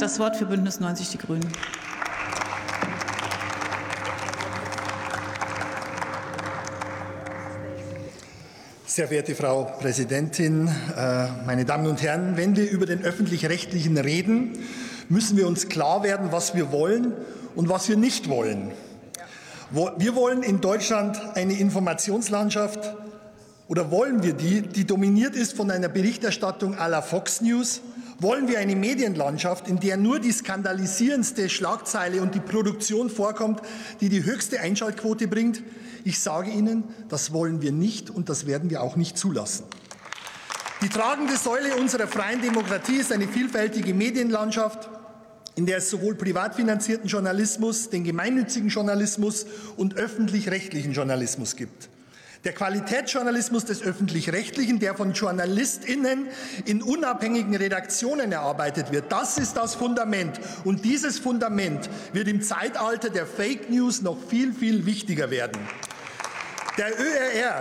hat das Wort für Bündnis 90 Die Grünen. Sehr verehrte Frau Präsidentin, äh, meine Damen und Herren, wenn wir über den öffentlich-rechtlichen reden, müssen wir uns klar werden, was wir wollen und was wir nicht wollen. Wir wollen in Deutschland eine Informationslandschaft oder wollen wir die, die dominiert ist von einer Berichterstattung à la Fox News? Wollen wir eine Medienlandschaft, in der nur die skandalisierendste Schlagzeile und die Produktion vorkommt, die die höchste Einschaltquote bringt? Ich sage Ihnen, das wollen wir nicht und das werden wir auch nicht zulassen. Die tragende Säule unserer freien Demokratie ist eine vielfältige Medienlandschaft, in der es sowohl privat finanzierten Journalismus, den gemeinnützigen Journalismus und öffentlich-rechtlichen Journalismus gibt. Der Qualitätsjournalismus des öffentlich-rechtlichen, der von JournalistInnen in unabhängigen Redaktionen erarbeitet wird, das ist das Fundament. Und dieses Fundament wird im Zeitalter der Fake News noch viel, viel wichtiger werden. Der ÖRR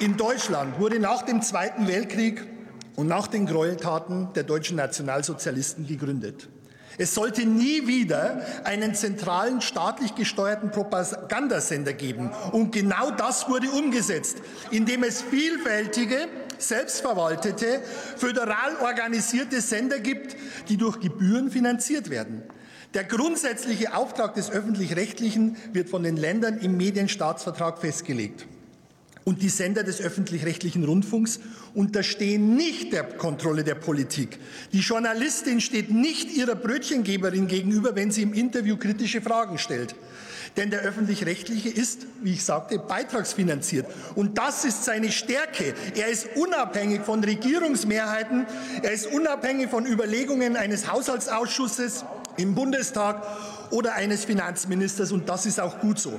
in Deutschland wurde nach dem Zweiten Weltkrieg und nach den Gräueltaten der deutschen Nationalsozialisten gegründet. Es sollte nie wieder einen zentralen staatlich gesteuerten Propagandasender geben. Und genau das wurde umgesetzt, indem es vielfältige, selbstverwaltete, föderal organisierte Sender gibt, die durch Gebühren finanziert werden. Der grundsätzliche Auftrag des öffentlich-rechtlichen wird von den Ländern im Medienstaatsvertrag festgelegt. Und die Sender des öffentlich-rechtlichen Rundfunks unterstehen nicht der Kontrolle der Politik. Die Journalistin steht nicht ihrer Brötchengeberin gegenüber, wenn sie im Interview kritische Fragen stellt. Denn der öffentlich-rechtliche ist, wie ich sagte, beitragsfinanziert. Und das ist seine Stärke. Er ist unabhängig von Regierungsmehrheiten. Er ist unabhängig von Überlegungen eines Haushaltsausschusses im Bundestag oder eines Finanzministers. Und das ist auch gut so.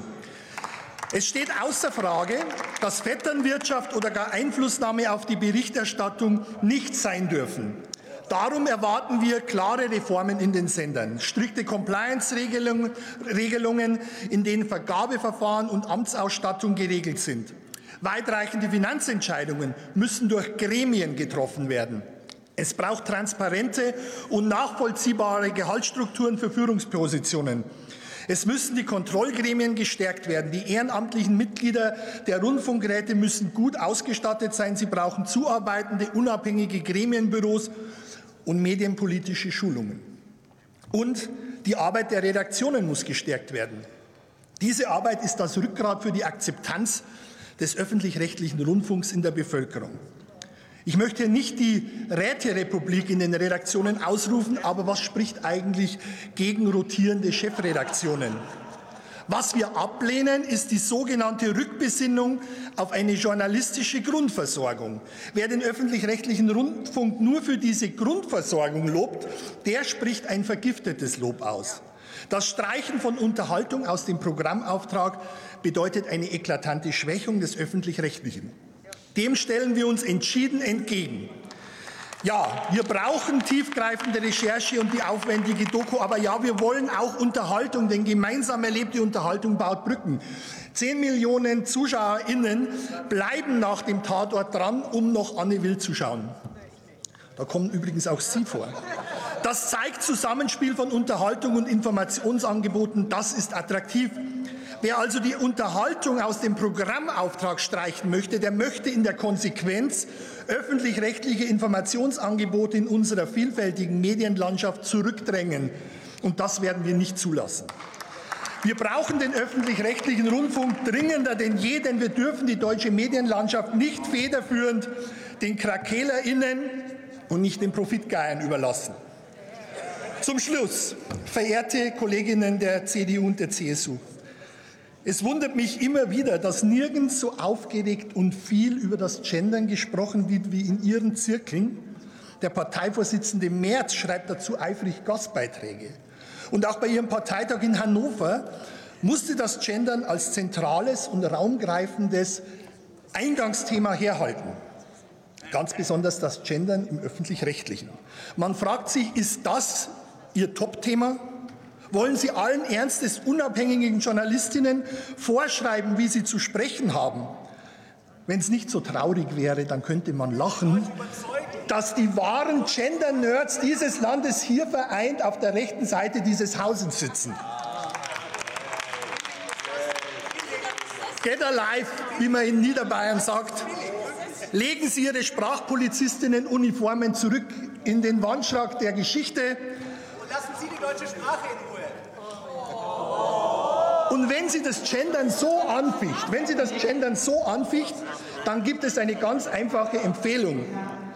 Es steht außer Frage, dass Vetternwirtschaft oder gar Einflussnahme auf die Berichterstattung nicht sein dürfen. Darum erwarten wir klare Reformen in den Sendern, strikte Compliance-Regelungen, in denen Vergabeverfahren und Amtsausstattung geregelt sind. Weitreichende Finanzentscheidungen müssen durch Gremien getroffen werden. Es braucht transparente und nachvollziehbare Gehaltsstrukturen für Führungspositionen. Es müssen die Kontrollgremien gestärkt werden. Die ehrenamtlichen Mitglieder der Rundfunkräte müssen gut ausgestattet sein. Sie brauchen zuarbeitende, unabhängige Gremienbüros und medienpolitische Schulungen. Und die Arbeit der Redaktionen muss gestärkt werden. Diese Arbeit ist das Rückgrat für die Akzeptanz des öffentlich-rechtlichen Rundfunks in der Bevölkerung. Ich möchte nicht die Räterepublik in den Redaktionen ausrufen, aber was spricht eigentlich gegen rotierende Chefredaktionen? Was wir ablehnen, ist die sogenannte Rückbesinnung auf eine journalistische Grundversorgung. Wer den öffentlich-rechtlichen Rundfunk nur für diese Grundversorgung lobt, der spricht ein vergiftetes Lob aus. Das Streichen von Unterhaltung aus dem Programmauftrag bedeutet eine eklatante Schwächung des öffentlich-rechtlichen. Dem stellen wir uns entschieden entgegen. Ja, wir brauchen tiefgreifende Recherche und die aufwendige Doku, aber ja, wir wollen auch Unterhaltung, denn gemeinsam erlebte Unterhaltung baut Brücken. Zehn Millionen ZuschauerInnen bleiben nach dem Tatort dran, um noch Anne Will zu schauen. Da kommen übrigens auch Sie vor. Das zeigt Zusammenspiel von Unterhaltung und Informationsangeboten. Das ist attraktiv. Wer also die Unterhaltung aus dem Programmauftrag streichen möchte, der möchte in der Konsequenz öffentlich-rechtliche Informationsangebote in unserer vielfältigen Medienlandschaft zurückdrängen. Und das werden wir nicht zulassen. Wir brauchen den öffentlich-rechtlichen Rundfunk dringender denn je, denn wir dürfen die deutsche Medienlandschaft nicht federführend den KrakelerInnen und nicht den Profitgeiern überlassen. Zum Schluss, verehrte Kolleginnen der CDU und der CSU, es wundert mich immer wieder, dass nirgends so aufgeregt und viel über das Gendern gesprochen wird wie in Ihren Zirkeln. Der Parteivorsitzende Merz schreibt dazu eifrig Gastbeiträge. Und auch bei Ihrem Parteitag in Hannover musste das Gendern als zentrales und raumgreifendes Eingangsthema herhalten. Ganz besonders das Gendern im öffentlich-rechtlichen. Man fragt sich, ist das Ihr Top-Thema? Wollen Sie allen Ernstes unabhängigen Journalistinnen vorschreiben, wie sie zu sprechen haben? Wenn es nicht so traurig wäre, dann könnte man lachen. dass die wahren Gender-Nerds dieses Landes hier vereint auf der rechten Seite dieses Hauses sitzen. Get alive, wie man in Niederbayern sagt. Legen Sie Ihre Sprachpolizistinnen-Uniformen zurück in den Wandschrank der Geschichte. Lassen Sie die deutsche Sprache in Ruhe. Und wenn Sie das Gendern so anficht, wenn Sie das Gendern so anficht, dann gibt es eine ganz einfache Empfehlung.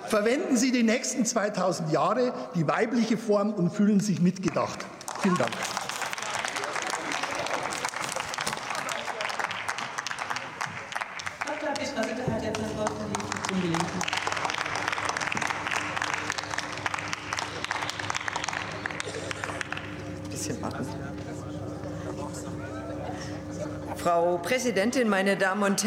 Verwenden Sie die nächsten 2000 Jahre die weibliche Form und fühlen sich mitgedacht. Vielen Dank. Frau Präsidentin, meine Damen und Herren!